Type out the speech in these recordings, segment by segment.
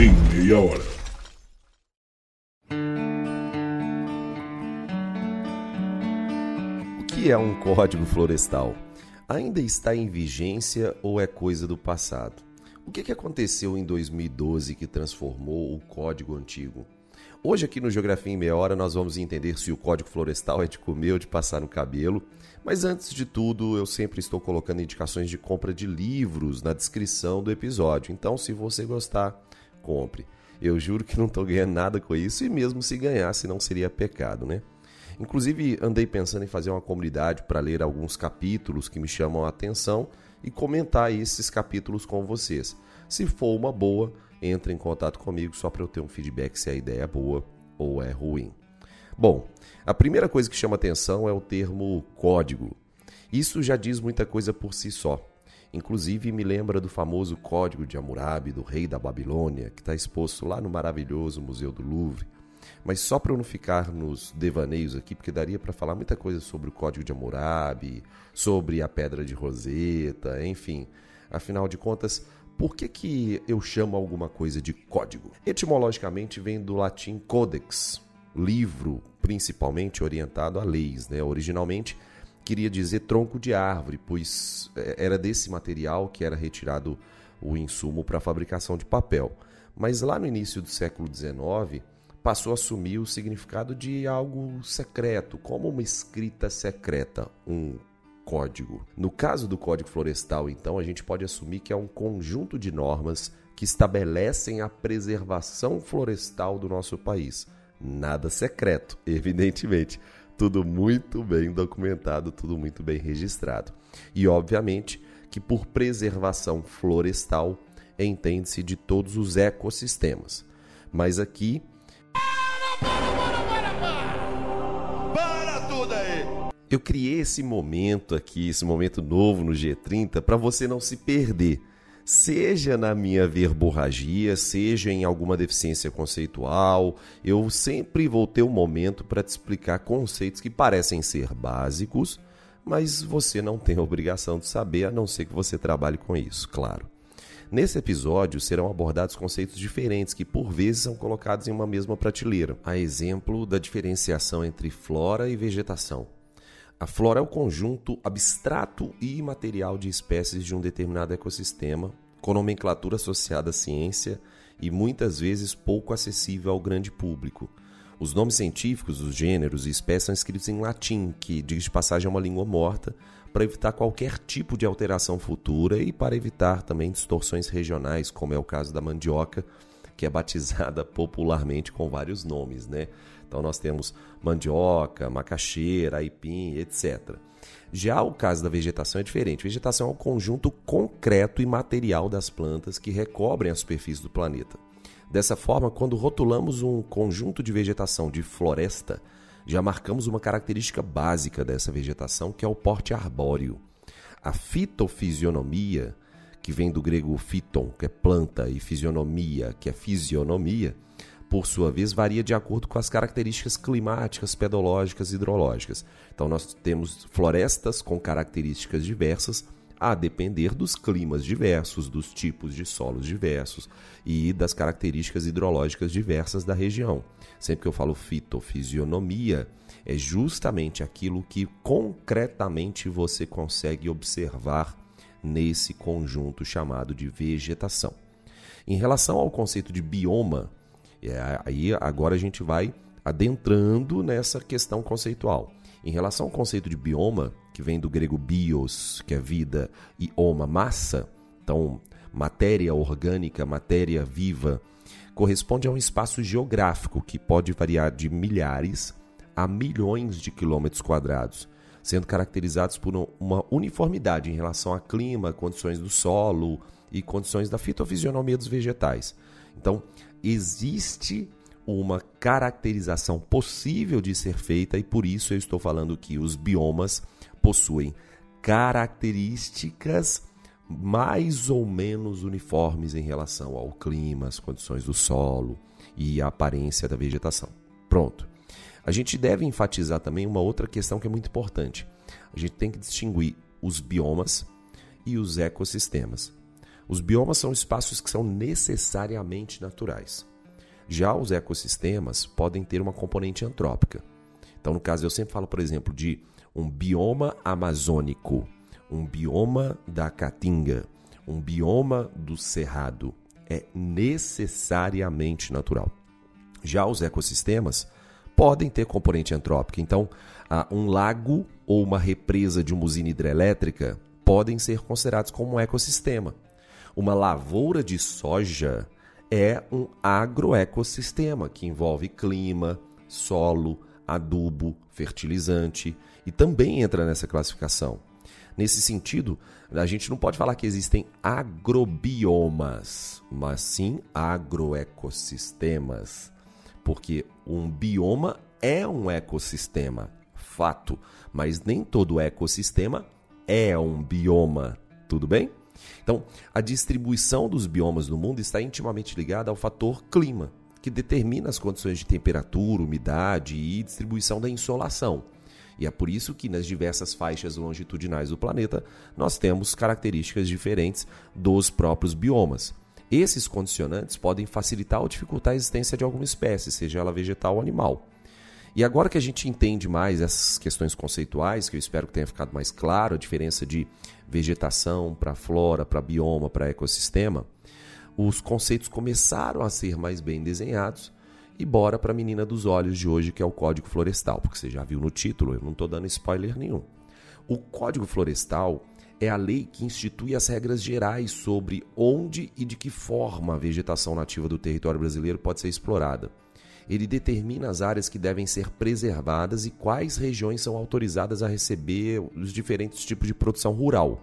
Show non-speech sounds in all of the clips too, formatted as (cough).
em meia hora. O que é um código florestal? Ainda está em vigência ou é coisa do passado? O que aconteceu em 2012 que transformou o código antigo? Hoje aqui no Geografia em Meia Hora nós vamos entender se o código florestal é de comer ou de passar no cabelo. Mas antes de tudo, eu sempre estou colocando indicações de compra de livros na descrição do episódio. Então, se você gostar, compre. Eu juro que não estou ganhando nada com isso e mesmo se ganhasse não seria pecado, né? Inclusive, andei pensando em fazer uma comunidade para ler alguns capítulos que me chamam a atenção e comentar esses capítulos com vocês. Se for uma boa, entre em contato comigo só para eu ter um feedback se a ideia é boa ou é ruim. Bom, a primeira coisa que chama atenção é o termo código. Isso já diz muita coisa por si só. Inclusive me lembra do famoso Código de Hammurabi, do rei da Babilônia, que está exposto lá no maravilhoso Museu do Louvre. Mas só para eu não ficar nos devaneios aqui, porque daria para falar muita coisa sobre o Código de Hammurabi, sobre a Pedra de Roseta, enfim. Afinal de contas, por que, que eu chamo alguma coisa de código? Etimologicamente vem do latim codex, livro principalmente orientado a leis. Né? Originalmente queria dizer tronco de árvore, pois é, era desse material que era retirado o insumo para a fabricação de papel. Mas lá no início do século XIX passou a assumir o significado de algo secreto, como uma escrita secreta, um código. No caso do Código Florestal, então, a gente pode assumir que é um conjunto de normas que estabelecem a preservação florestal do nosso país. Nada secreto, (laughs) evidentemente. Tudo muito bem documentado, tudo muito bem registrado. E, obviamente, que por preservação florestal entende-se de todos os ecossistemas. Mas aqui Eu criei esse momento aqui, esse momento novo no G30, para você não se perder. Seja na minha verborragia, seja em alguma deficiência conceitual, eu sempre vou ter um momento para te explicar conceitos que parecem ser básicos, mas você não tem a obrigação de saber, a não ser que você trabalhe com isso, claro. Nesse episódio serão abordados conceitos diferentes que por vezes são colocados em uma mesma prateleira, a exemplo da diferenciação entre flora e vegetação. A flora é o conjunto abstrato e imaterial de espécies de um determinado ecossistema, com nomenclatura associada à ciência e muitas vezes pouco acessível ao grande público. Os nomes científicos dos gêneros e espécies são escritos em latim, que, diz de passagem, é uma língua morta, para evitar qualquer tipo de alteração futura e para evitar também distorções regionais, como é o caso da mandioca, que é batizada (laughs) popularmente com vários nomes, né? Então nós temos mandioca, macaxeira, aipim, etc. Já o caso da vegetação é diferente. Vegetação é um conjunto concreto e material das plantas que recobrem a superfície do planeta. Dessa forma, quando rotulamos um conjunto de vegetação de floresta, já marcamos uma característica básica dessa vegetação, que é o porte arbóreo. A fitofisionomia, que vem do grego phyton, que é planta, e fisionomia, que é fisionomia, por sua vez, varia de acordo com as características climáticas, pedológicas e hidrológicas. Então, nós temos florestas com características diversas, a depender dos climas diversos, dos tipos de solos diversos e das características hidrológicas diversas da região. Sempre que eu falo fitofisionomia, é justamente aquilo que concretamente você consegue observar nesse conjunto chamado de vegetação. Em relação ao conceito de bioma, é, aí agora a gente vai adentrando nessa questão conceitual. Em relação ao conceito de bioma, que vem do grego bios, que é vida, e oma, massa, então matéria orgânica, matéria viva, corresponde a um espaço geográfico que pode variar de milhares a milhões de quilômetros quadrados, sendo caracterizados por uma uniformidade em relação a clima, condições do solo e condições da fitofisionomia dos vegetais. Então, existe uma caracterização possível de ser feita e por isso eu estou falando que os biomas possuem características mais ou menos uniformes em relação ao clima, as condições do solo e a aparência da vegetação. Pronto. A gente deve enfatizar também uma outra questão que é muito importante. A gente tem que distinguir os biomas e os ecossistemas. Os biomas são espaços que são necessariamente naturais. Já os ecossistemas podem ter uma componente antrópica. Então, no caso, eu sempre falo, por exemplo, de um bioma amazônico, um bioma da caatinga, um bioma do cerrado. É necessariamente natural. Já os ecossistemas podem ter componente antrópica. Então, um lago ou uma represa de uma usina hidrelétrica podem ser considerados como um ecossistema. Uma lavoura de soja é um agroecossistema que envolve clima, solo, adubo, fertilizante e também entra nessa classificação. Nesse sentido, a gente não pode falar que existem agrobiomas, mas sim agroecossistemas, porque um bioma é um ecossistema, fato, mas nem todo ecossistema é um bioma, tudo bem? Então, a distribuição dos biomas no mundo está intimamente ligada ao fator clima, que determina as condições de temperatura, umidade e distribuição da insolação. E é por isso que nas diversas faixas longitudinais do planeta nós temos características diferentes dos próprios biomas. Esses condicionantes podem facilitar ou dificultar a existência de alguma espécie, seja ela vegetal ou animal. E agora que a gente entende mais essas questões conceituais, que eu espero que tenha ficado mais claro a diferença de vegetação para flora, para bioma, para ecossistema, os conceitos começaram a ser mais bem desenhados e bora para a menina dos olhos de hoje, que é o Código Florestal, porque você já viu no título, eu não estou dando spoiler nenhum. O Código Florestal é a lei que institui as regras gerais sobre onde e de que forma a vegetação nativa do território brasileiro pode ser explorada. Ele determina as áreas que devem ser preservadas e quais regiões são autorizadas a receber os diferentes tipos de produção rural.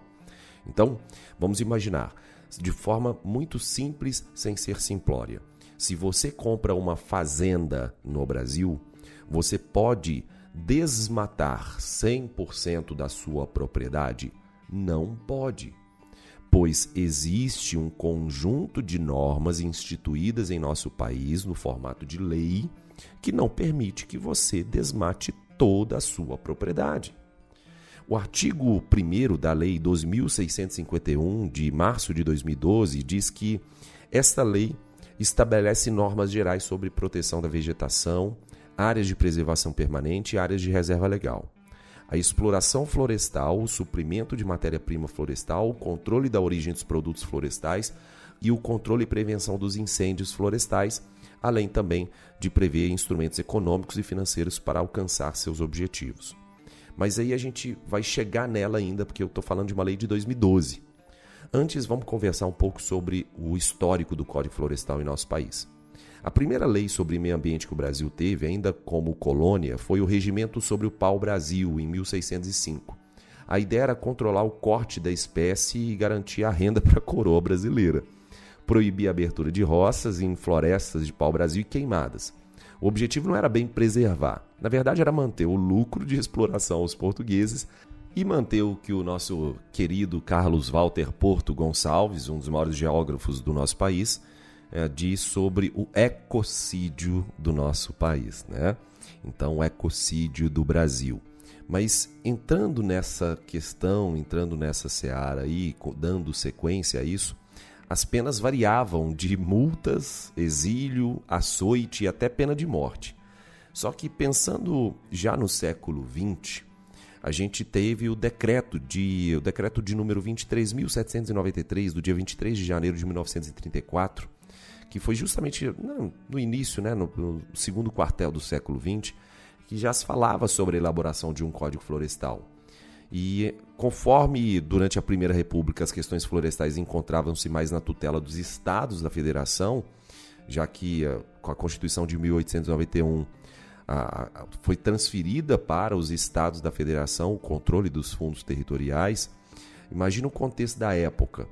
Então, vamos imaginar, de forma muito simples, sem ser simplória. Se você compra uma fazenda no Brasil, você pode desmatar 100% da sua propriedade? Não pode. Pois existe um conjunto de normas instituídas em nosso país no formato de lei que não permite que você desmate toda a sua propriedade. O artigo 1 da Lei 2651 de março de 2012 diz que esta lei estabelece normas gerais sobre proteção da vegetação, áreas de preservação permanente e áreas de reserva legal. A exploração florestal, o suprimento de matéria-prima florestal, o controle da origem dos produtos florestais e o controle e prevenção dos incêndios florestais, além também de prever instrumentos econômicos e financeiros para alcançar seus objetivos. Mas aí a gente vai chegar nela ainda, porque eu estou falando de uma lei de 2012. Antes, vamos conversar um pouco sobre o histórico do Código Florestal em nosso país. A primeira lei sobre meio ambiente que o Brasil teve, ainda como colônia, foi o Regimento sobre o Pau-Brasil, em 1605. A ideia era controlar o corte da espécie e garantir a renda (laughs) para a coroa brasileira. Proibir a abertura de roças em florestas de pau-brasil e queimadas. O objetivo não era bem preservar, na verdade era manter o lucro de exploração aos portugueses e manter o que o nosso querido Carlos Walter Porto Gonçalves, um dos maiores geógrafos do nosso país, é, diz sobre o ecocídio do nosso país, né? Então, o ecocídio do Brasil. Mas entrando nessa questão, entrando nessa seara aí, dando sequência a isso, as penas variavam de multas, exílio, açoite e até pena de morte. Só que pensando já no século XX, a gente teve o decreto de o decreto de número 23.793 do dia 23 de janeiro de 1934, que foi justamente no, no início, né, no, no, segundo quartel do século XX, que já se falava sobre a elaboração de um código florestal. E conforme durante a Primeira República as questões florestais encontravam-se mais na tutela dos estados da federação, já que eh, com a Constituição de 1891 a, a, foi transferida para os estados da federação o controle dos fundos territoriais. Imagina o contexto da época.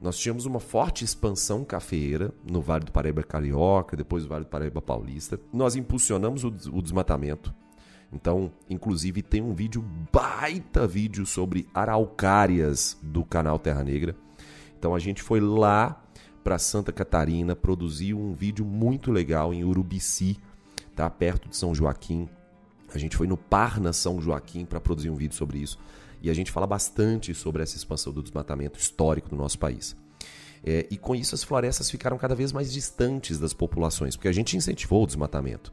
Nós tínhamos uma forte expansão cafeeira no Vale do Paraíba Carioca, depois no Vale do Paraíba Paulista. Nós impulsionamos o, o desmatamento. Então, inclusive, tem um vídeo, baita vídeo sobre araucárias do canal Terra Negra. Então, a gente foi lá para Santa Catarina, produziu um vídeo muito legal em Urubici, tá? perto de São Joaquim. A gente foi no Parna São Joaquim para produzir um vídeo sobre isso. E a gente fala bastante sobre essa expansão do desmatamento histórico do nosso país. É, e com isso as florestas ficaram cada vez mais distantes das populações, porque a gente incentivou o desmatamento.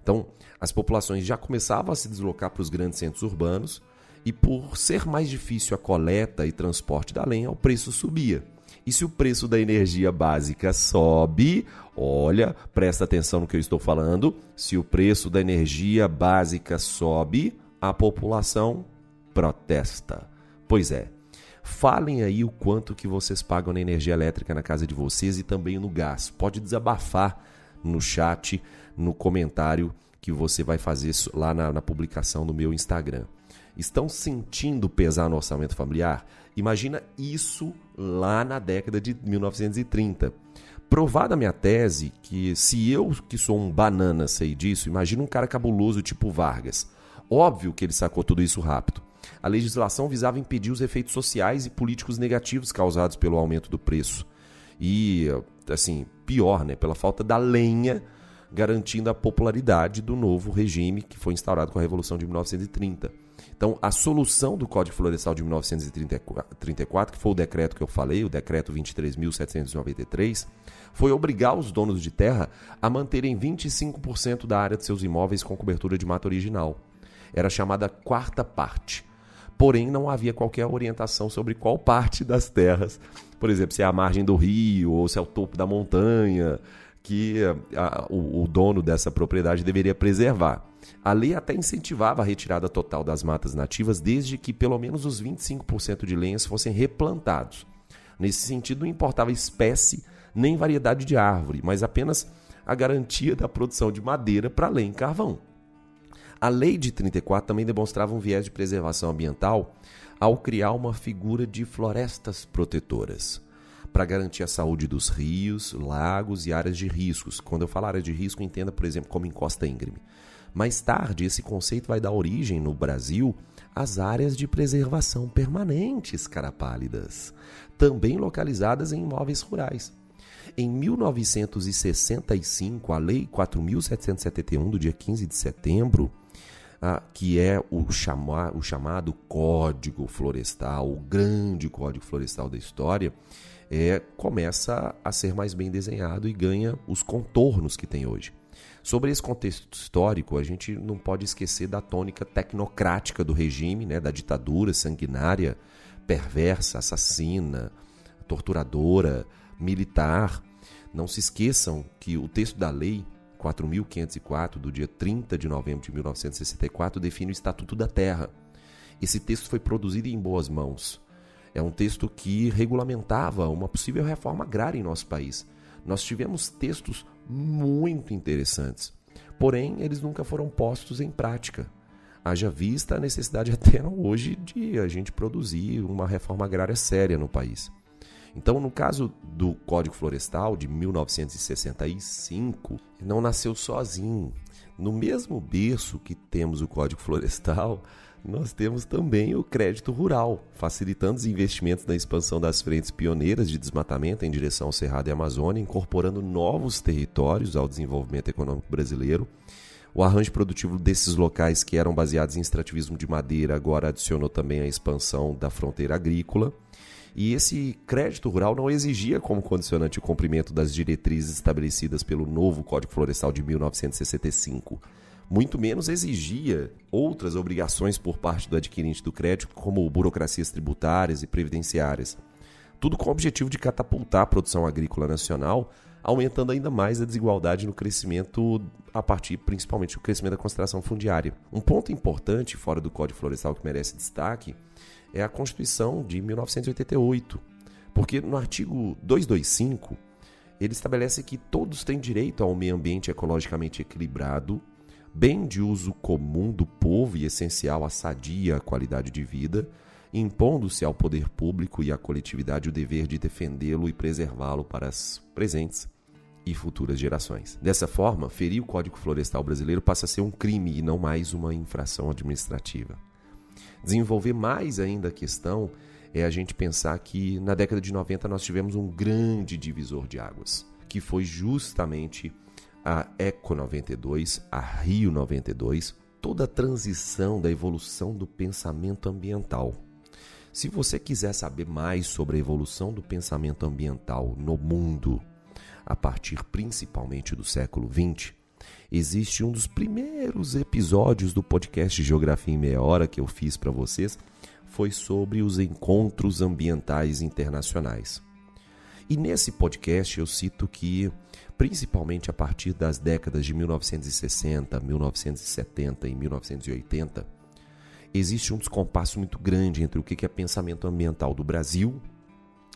Então, as populações já começavam a se deslocar para os grandes centros urbanos e por ser mais difícil a coleta e transporte da lenha, o preço subia. E se o preço da energia básica sobe, olha, presta atenção no que eu estou falando, se o preço da energia básica sobe, a população protesta. Pois é. Falem aí o quanto que vocês pagam na energia elétrica na casa de vocês e também no gás. Pode desabafar no chat, no comentário que você vai fazer lá na, na publicação do meu Instagram. Estão sentindo pesar no orçamento familiar? Imagina isso lá na década de 1930. Provada a minha tese que se eu, que sou um banana, sei disso, imagina um cara cabuloso tipo Vargas. Óbvio que ele sacou tudo isso rápido. A legislação visava impedir os efeitos sociais e políticos negativos causados pelo aumento do preço. E, assim, pior, né? Pela falta da lenha garantindo a popularidade do novo regime que foi instaurado com a Revolução de 1930. Então, a solução do Código Florestal de 1934, que foi o decreto que eu falei, o decreto 23.793, foi obrigar os donos de terra a manterem 25% da área de seus imóveis com cobertura de mata original. Era chamada quarta parte. Porém, não havia qualquer orientação sobre qual parte das terras, por exemplo, se é a margem do rio ou se é o topo da montanha, que a, o, o dono dessa propriedade deveria preservar. A lei até incentivava a retirada total das matas nativas, desde que pelo menos os 25% de lenhas fossem replantados. Nesse sentido, não importava espécie nem variedade de árvore, mas apenas a garantia da produção de madeira para e carvão. A lei de 34 também demonstrava um viés de preservação ambiental ao criar uma figura de florestas protetoras para garantir a saúde dos rios, lagos e áreas de riscos. Quando eu falo área de risco, entenda, por exemplo, como encosta íngreme. Mais tarde, esse conceito vai dar origem no Brasil às áreas de preservação permanentes carapálidas, também localizadas em imóveis rurais. Em 1965, a Lei 4.771, do dia 15 de setembro, ah, que é o, o chamado Código Florestal, o grande Código Florestal da história, é, começa a ser mais bem desenhado e ganha os contornos que tem hoje. Sobre esse contexto histórico, a gente não pode esquecer da tônica tecnocrática do regime, né, da ditadura sanguinária, perversa, assassina, torturadora, militar. Não se esqueçam que o texto da lei 4.504, do dia 30 de novembro de 1964, define o Estatuto da Terra. Esse texto foi produzido em boas mãos. É um texto que regulamentava uma possível reforma agrária em nosso país. Nós tivemos textos muito interessantes, porém eles nunca foram postos em prática. Haja vista a necessidade (laughs) até hoje de a gente produzir uma reforma agrária séria no país. Então, no caso do Código Florestal de 1965, não nasceu sozinho. No mesmo berço que temos o Código Florestal, nós temos também o crédito rural, facilitando os investimentos na expansão das frentes pioneiras de desmatamento em direção ao Cerrado e Amazônia, incorporando novos territórios ao desenvolvimento econômico brasileiro. O arranjo produtivo desses locais que eram baseados em extrativismo de madeira agora adicionou também a expansão da fronteira agrícola. E esse crédito rural não exigia como condicionante o cumprimento das diretrizes estabelecidas pelo novo Código Florestal de 1965 muito menos exigia outras obrigações por parte do adquirente do crédito, como burocracias tributárias e previdenciárias. Tudo com o objetivo de catapultar a produção agrícola nacional, aumentando ainda mais a desigualdade no crescimento, a partir principalmente do crescimento da concentração fundiária. Um ponto importante fora do Código Florestal que merece destaque é a Constituição de 1988, porque no artigo 225 ele estabelece que todos têm direito a um meio ambiente ecologicamente equilibrado, bem de uso comum do povo e essencial à sadia qualidade de vida, impondo-se ao poder público e à coletividade o dever de defendê-lo e preservá-lo para as presentes e futuras gerações. Dessa forma, ferir o Código Florestal brasileiro passa a ser um crime e não mais uma infração administrativa. Desenvolver mais ainda a questão é a gente pensar que na década de 90 nós tivemos um grande divisor de águas, que foi justamente a Eco 92, a Rio 92, toda a transição da evolução do pensamento ambiental. Se você quiser saber mais sobre a evolução do pensamento ambiental no mundo, a partir principalmente do século XX, existe um dos primeiros episódios do podcast Geografia em Meia Hora que eu fiz para vocês, foi sobre os encontros ambientais internacionais. E nesse podcast eu cito que, principalmente a partir das décadas de 1960, 1970 e 1980, existe um descompasso muito grande entre o que é pensamento ambiental do Brasil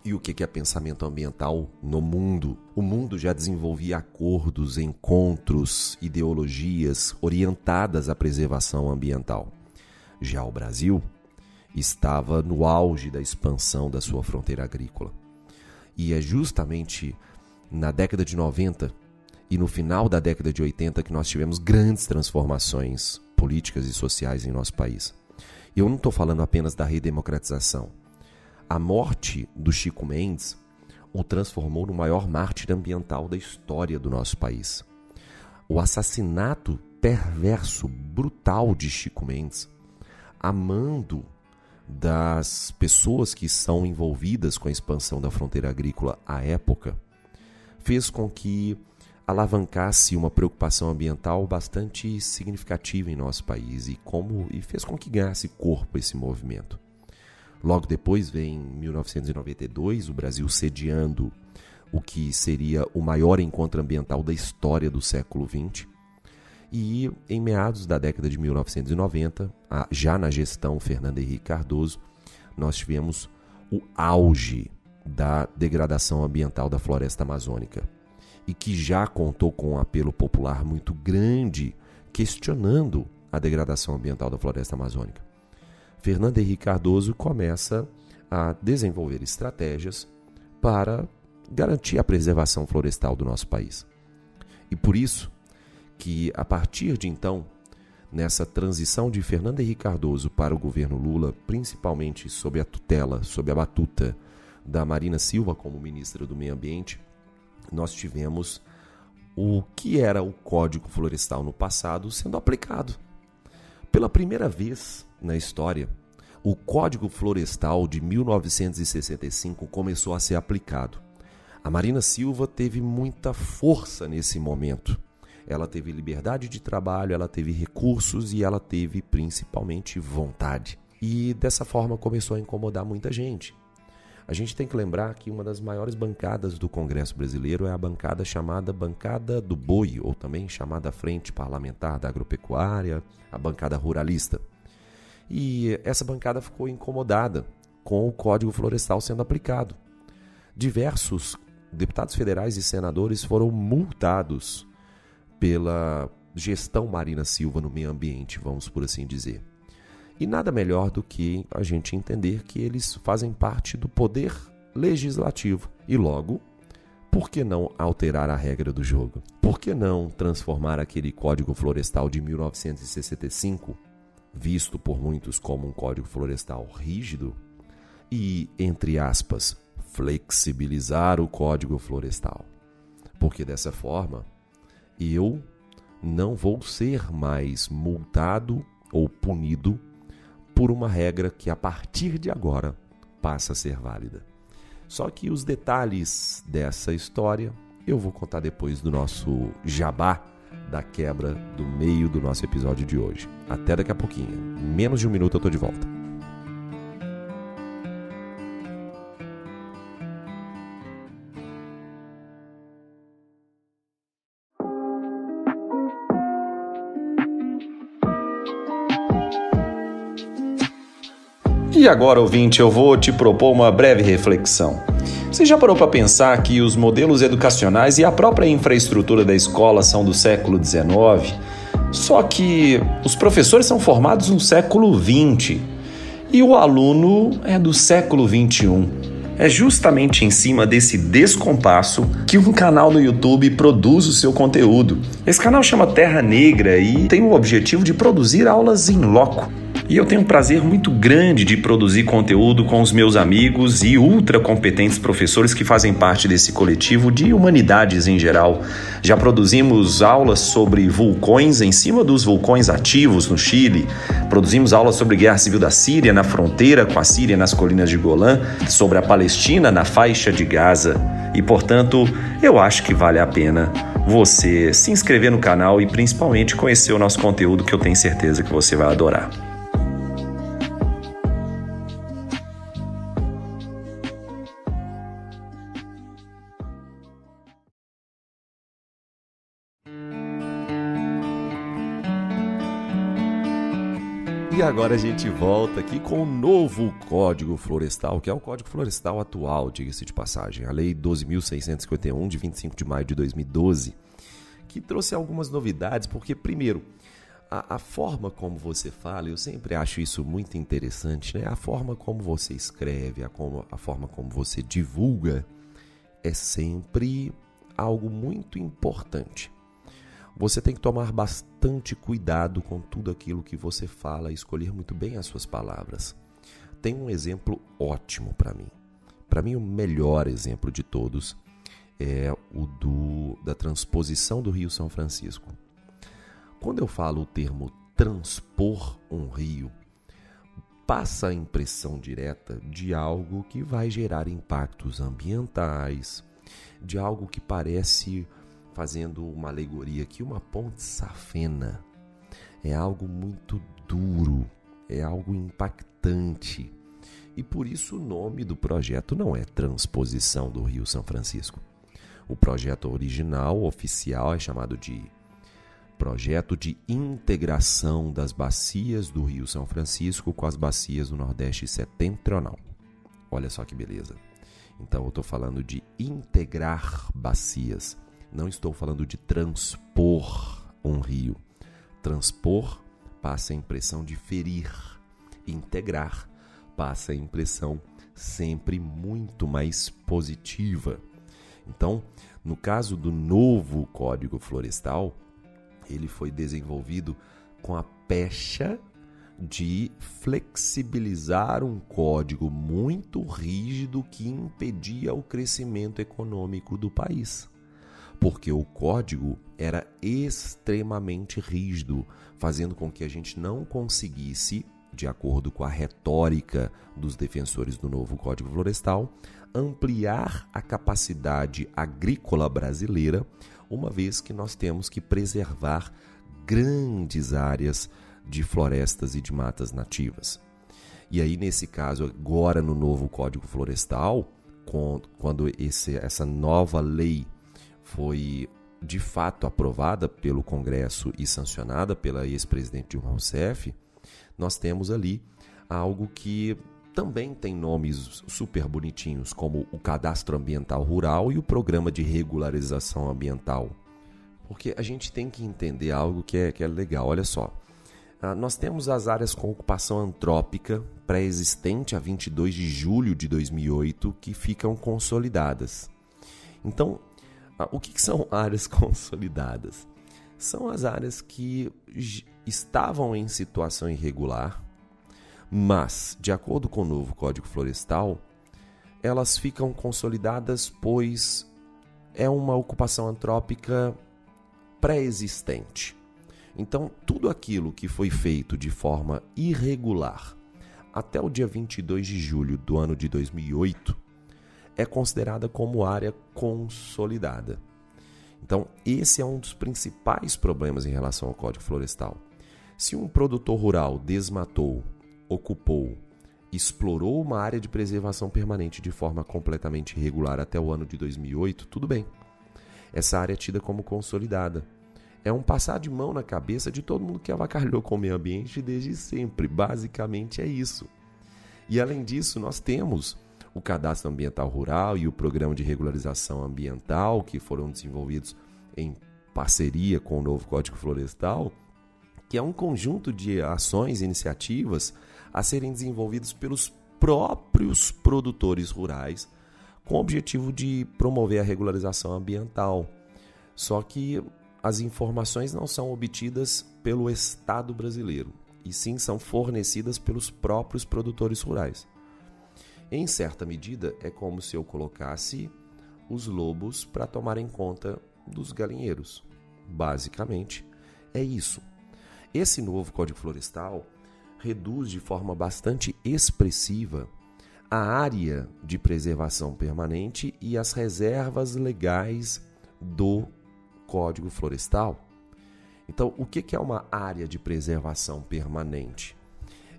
e o que é pensamento ambiental no mundo. O mundo já desenvolvia acordos, encontros, ideologias orientadas à preservação ambiental. Já o Brasil estava no auge da expansão da sua fronteira agrícola. E é justamente na década de 90 e no final da década de 80 que nós tivemos grandes transformações políticas e sociais em nosso país. Eu não estou falando apenas da redemocratização a morte do Chico Mendes o transformou no maior mártir ambiental da história do nosso país. O assassinato perverso, brutal de Chico Mendes, amando das pessoas que são envolvidas com a expansão da fronteira agrícola à época, fez com que alavancasse uma preocupação ambiental bastante significativa em nosso país e como e fez com que ganhasse corpo esse movimento. Logo depois vem 1992, o Brasil sediando o que seria o maior encontro ambiental da história do século XX. E em meados da década de 1990, já na gestão Fernando Henrique Cardoso, nós tivemos o auge da degradação ambiental da floresta amazônica e que já contou com um apelo popular muito grande questionando a degradação ambiental da floresta amazônica. Fernando Henrique Cardoso começa a desenvolver estratégias para garantir a preservação florestal do nosso país. E por isso que a partir de então, nessa transição de Fernando Henrique Cardoso para o governo Lula, principalmente sob a tutela, sob a batuta da Marina Silva como ministra do Meio Ambiente, nós tivemos o que era o Código Florestal no passado sendo aplicado. Pela primeira vez na história, o Código Florestal de 1965 começou a ser aplicado. A Marina Silva teve muita força nesse momento. Ela teve liberdade de trabalho, ela teve recursos e ela teve principalmente vontade. E dessa forma começou a incomodar muita gente. A gente tem que lembrar que uma das maiores bancadas do Congresso brasileiro é a bancada chamada Bancada do Boi, ou também chamada Frente Parlamentar da Agropecuária, a bancada ruralista. E essa bancada ficou incomodada com o Código Florestal sendo aplicado. Diversos deputados federais e senadores foram multados pela gestão Marina Silva no meio ambiente, vamos por assim dizer. E nada melhor do que a gente entender que eles fazem parte do poder legislativo. E logo, por que não alterar a regra do jogo? Por que não transformar aquele Código Florestal de 1965 visto por muitos como um código florestal rígido, e, entre aspas, flexibilizar o código florestal. Porque dessa forma, eu não vou ser mais multado ou punido por uma regra que a partir de agora passa a ser válida. Só que os detalhes dessa história eu vou contar depois do nosso jabá da quebra do meio do nosso episódio de hoje. Até daqui a pouquinho. Em menos de um minuto eu tô de volta. E agora, ouvinte, eu vou te propor uma breve reflexão. Você já parou para pensar que os modelos educacionais e a própria infraestrutura da escola são do século XIX? Só que os professores são formados no século XX e o aluno é do século XXI. É justamente em cima desse descompasso que um canal no YouTube produz o seu conteúdo. Esse canal chama Terra Negra e tem o objetivo de produzir aulas em loco E eu tenho um prazer muito grande de produzir conteúdo com os meus amigos e ultra competentes professores que fazem parte desse coletivo de humanidades em geral. Já produzimos aulas sobre vulcões em cima dos vulcões ativos no Chile, produzimos aulas sobre guerra civil da Síria na fronteira com a Síria nas colinas de Golã, sobre a Palestina na faixa de Gaza. E portanto, eu acho que vale a pena você se inscrever no canal e principalmente conhecer o nosso conteúdo que eu tenho certeza que você vai adorar. Agora a gente volta aqui com o novo Código Florestal, que é o Código Florestal atual, diga-se de passagem, a Lei 12.651, de 25 de maio de 2012, que trouxe algumas novidades, porque, primeiro, a, a, forma como você fala, eu sempre acho isso muito interessante, né? A forma como você escreve, a, como, a forma como você divulga, é sempre algo muito importante. Você tem que tomar bastante cuidado com tudo aquilo que você fala e escolher muito bem as suas palavras. Tem um exemplo ótimo para mim. Para mim, o melhor exemplo de todos é o do, da transposição do Rio São Francisco. Quando eu falo o termo transpor um rio, passa a impressão direta de algo que vai gerar impactos ambientais, de algo que parece fazendo uma alegoria aqui, uma ponte safena. É algo muito duro, é algo impactante. E por isso o nome do projeto não é Transposição do Rio São Francisco. O projeto original, oficial, é chamado de Projeto de Integração das Bacias do Rio São Francisco com as bacias do Nordeste Setentrional. Olha só que beleza. Então eu estou falando de integrar bacias não estou falando de transpor um rio. Transpor passa a impressão de ferir. Integrar passa a impressão sempre muito mais positiva. Então, no caso do novo Código Florestal, ele foi desenvolvido com a pecha de flexibilizar um código muito rígido que impedia o crescimento econômico do país porque o código era extremamente rígido, fazendo com que a gente não conseguisse, de acordo com a retórica dos defensores do novo Código Florestal, ampliar a capacidade agrícola brasileira, uma vez que nós temos que preservar grandes áreas de florestas e de matas nativas. E aí, nesse caso, agora no novo Código Florestal, quando esse, essa nova lei foi de fato aprovada pelo Congresso e sancionada pela ex-presidente Dilma Rousseff, nós temos ali algo que também tem nomes super bonitinhos, como o Cadastro Ambiental Rural e o Programa de Regularização Ambiental. Porque a gente tem que entender algo que é, que é legal. Olha só, ah, nós temos as áreas com ocupação antrópica pré-existente a 22 de julho de 2008 que ficam consolidadas. Então, o que são (laughs) áreas consolidadas? São as áreas que estavam em situação irregular, mas, de acordo com o novo Código Florestal, elas ficam consolidadas pois é uma ocupação antrópica pré-existente. Então, tudo aquilo que foi feito de forma irregular até o dia 22 de julho do ano de 2008 é considerada como área consolidada. Então, esse é um dos principais problemas em relação ao Código Florestal. Se um produtor rural desmatou, ocupou, explorou uma área de preservação permanente de forma completamente irregular até o ano de 2008, tudo bem. Essa área é tida como consolidada. É um passar de mão na cabeça de todo mundo que avacalhou com o meio ambiente desde sempre. Basicamente é isso. E além disso, nós temos o Cadastro Ambiental Rural e o Programa de Regularização Ambiental, que foram desenvolvidos em parceria com o novo Código Florestal, que é um conjunto de ações e iniciativas a serem desenvolvidos pelos próprios produtores rurais com o objetivo de promover a regularização ambiental. Só que as informações não são obtidas pelo Estado brasileiro. e sim são fornecidas pelos próprios produtores rurais. Em certa medida, é como se eu colocasse os lobos para tomarem conta dos galinheiros. Basicamente, é isso. Esse novo Código Florestal reduz de forma bastante expressiva a área de preservação permanente e as reservas legais do Código Florestal. Então, o que é uma área de preservação permanente?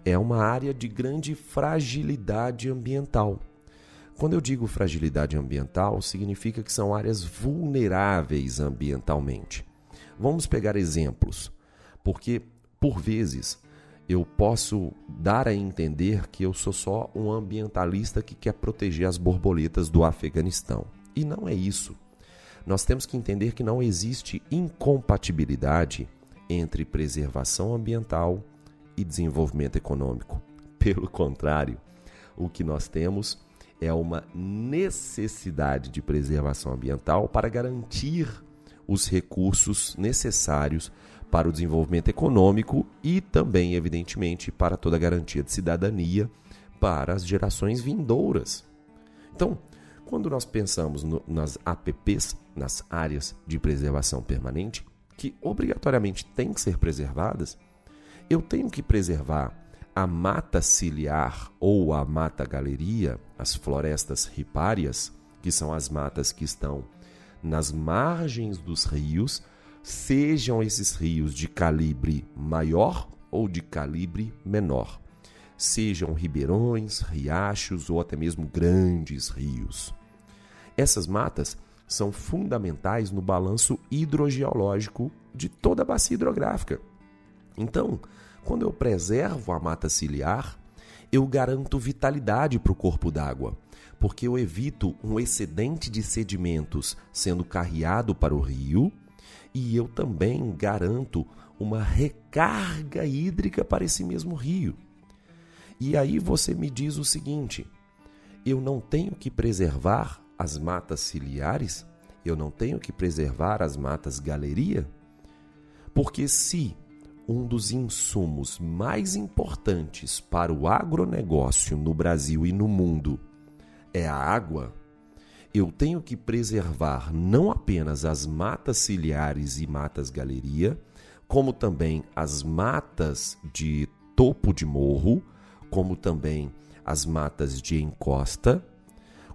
É uma área de grande fragilidade ambiental. Quando eu digo fragilidade ambiental, significa que são áreas vulneráveis ambientalmente. Vamos pegar exemplos, porque por vezes eu posso dar a entender que eu sou só um ambientalista que quer proteger as borboletas do Afeganistão. E não é isso. Nós temos que entender que não existe incompatibilidade entre preservação ambiental e desenvolvimento econômico. (laughs) Pelo contrário, o que nós temos é uma necessidade de preservação ambiental para garantir os recursos necessários para o desenvolvimento econômico e também, evidentemente, para toda a garantia de cidadania para as gerações vindouras. Então, quando nós pensamos no, nas APPs, nas áreas de preservação permanente, que obrigatoriamente têm que ser preservadas, eu tenho que preservar a mata ciliar ou a mata galeria, as florestas ripárias, que são as matas que estão nas margens dos rios sejam esses rios de calibre maior ou de calibre menor, sejam ribeirões, riachos ou até mesmo grandes rios. Essas matas são fundamentais no balanço hidrogeológico de toda a bacia hidrográfica. Então, quando eu preservo a mata ciliar, eu garanto vitalidade para o corpo d'água, porque eu evito um excedente de sedimentos sendo carreado para o rio e eu também garanto uma recarga hídrica para esse mesmo rio. E aí você me diz o seguinte: eu não tenho que preservar as matas ciliares? Eu não tenho que preservar as matas galeria? Porque se um dos insumos mais importantes para o agronegócio no Brasil e no mundo é a água, eu tenho que preservar não apenas as matas ciliares e matas galeria, como também as matas de topo de morro, como também as matas de encosta,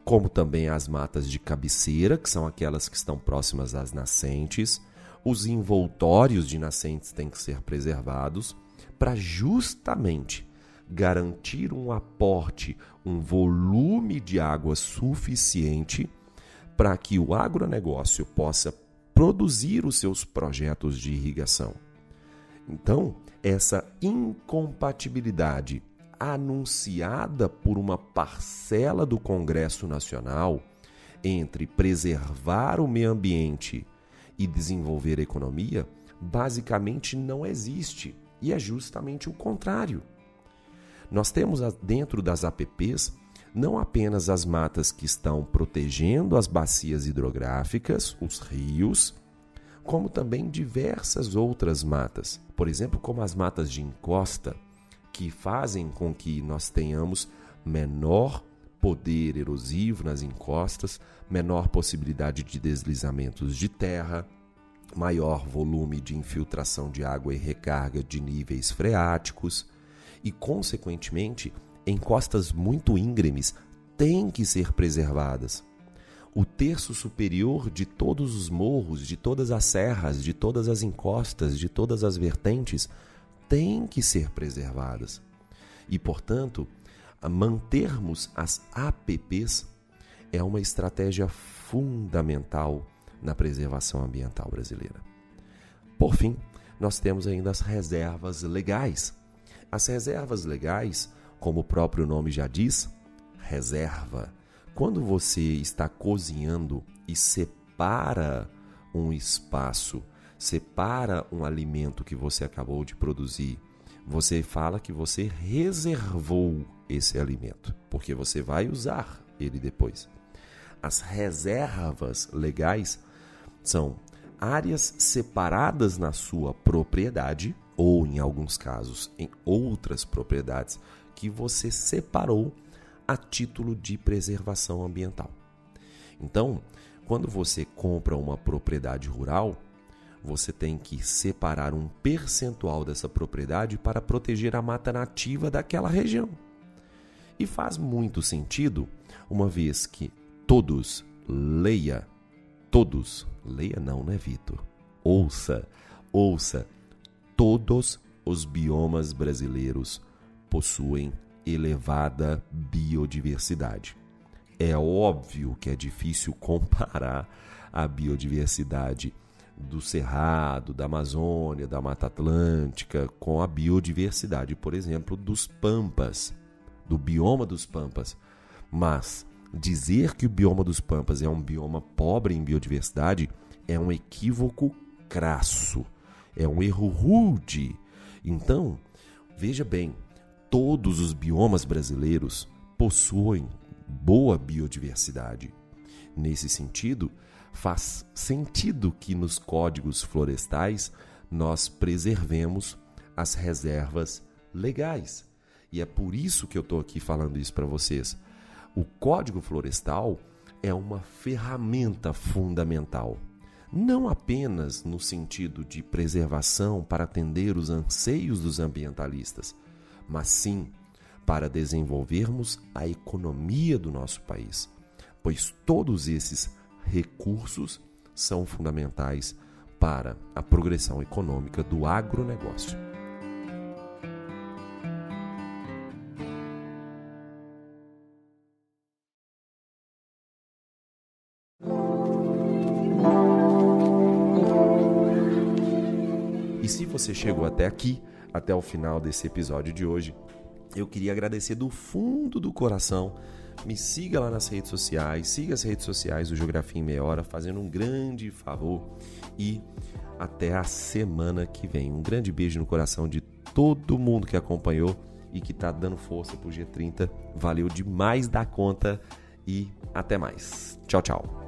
como também as matas de cabeceira, que são aquelas que estão próximas às nascentes. Os envoltórios de nascentes têm que ser preservados para justamente garantir um aporte, um volume de água suficiente para que o agronegócio possa produzir os seus projetos de irrigação. Então, essa incompatibilidade anunciada por uma parcela do Congresso Nacional entre preservar o meio ambiente e desenvolver a economia basicamente não existe e é justamente o contrário. Nós temos dentro das APPs não apenas as matas que estão protegendo as bacias hidrográficas, os rios, como também diversas outras matas, por exemplo, como as matas de encosta, que fazem com que nós tenhamos menor poder erosivo nas encostas, menor possibilidade de deslizamentos de terra, maior volume de infiltração de água e recarga de níveis freáticos e, consequentemente, encostas muito íngremes têm que ser preservadas. O terço superior de todos os morros, de todas as serras, de todas as encostas, de todas as vertentes, tem que ser preservadas. E, portanto, mantermos as APPs é uma estratégia fundamental na preservação ambiental brasileira. Por fim, nós temos ainda as reservas legais. As reservas legais, como o próprio nome já diz, reserva. Quando você está cozinhando e separa um espaço, separa um alimento que você acabou de produzir, você fala que você reservou esse alimento, porque você vai usar ele depois. As reservas legais são áreas separadas na sua propriedade ou, em alguns casos, em outras propriedades que você separou a título de preservação ambiental. Então, quando você compra uma propriedade rural, você tem que separar um percentual dessa propriedade para proteger a mata nativa daquela região. E faz muito sentido, uma vez que todos, leia, todos, leia não, né, Vitor? Ouça, ouça, todos os biomas brasileiros possuem elevada biodiversidade. É óbvio que é difícil (laughs) comparar a biodiversidade do Cerrado, da Amazônia, da Mata Atlântica, com a biodiversidade, por exemplo, dos Pampas, do bioma dos Pampas. Mas dizer que o bioma dos Pampas é um bioma pobre em biodiversidade é um equívoco crasso, é um erro rude. Então, veja bem, todos os biomas brasileiros possuem boa biodiversidade. Nesse sentido, faz sentido que nos códigos florestais nós preservemos as reservas legais. E é por isso que eu estou aqui falando isso para vocês. O Código Florestal é uma ferramenta fundamental, não apenas no sentido de preservação para atender os anseios dos ambientalistas, mas sim para desenvolvermos a economia do nosso país, pois todos esses recursos são fundamentais para a progressão econômica do agronegócio. E se você chegou até aqui, até o final desse episódio de hoje, eu queria agradecer do fundo do coração me siga lá nas redes sociais, siga as redes sociais do Geografia em Meia Hora, fazendo um grande favor e até a semana que vem. Um grande beijo no coração de todo mundo que acompanhou e que está dando força pro G30. Valeu demais da conta e até mais. Tchau, tchau.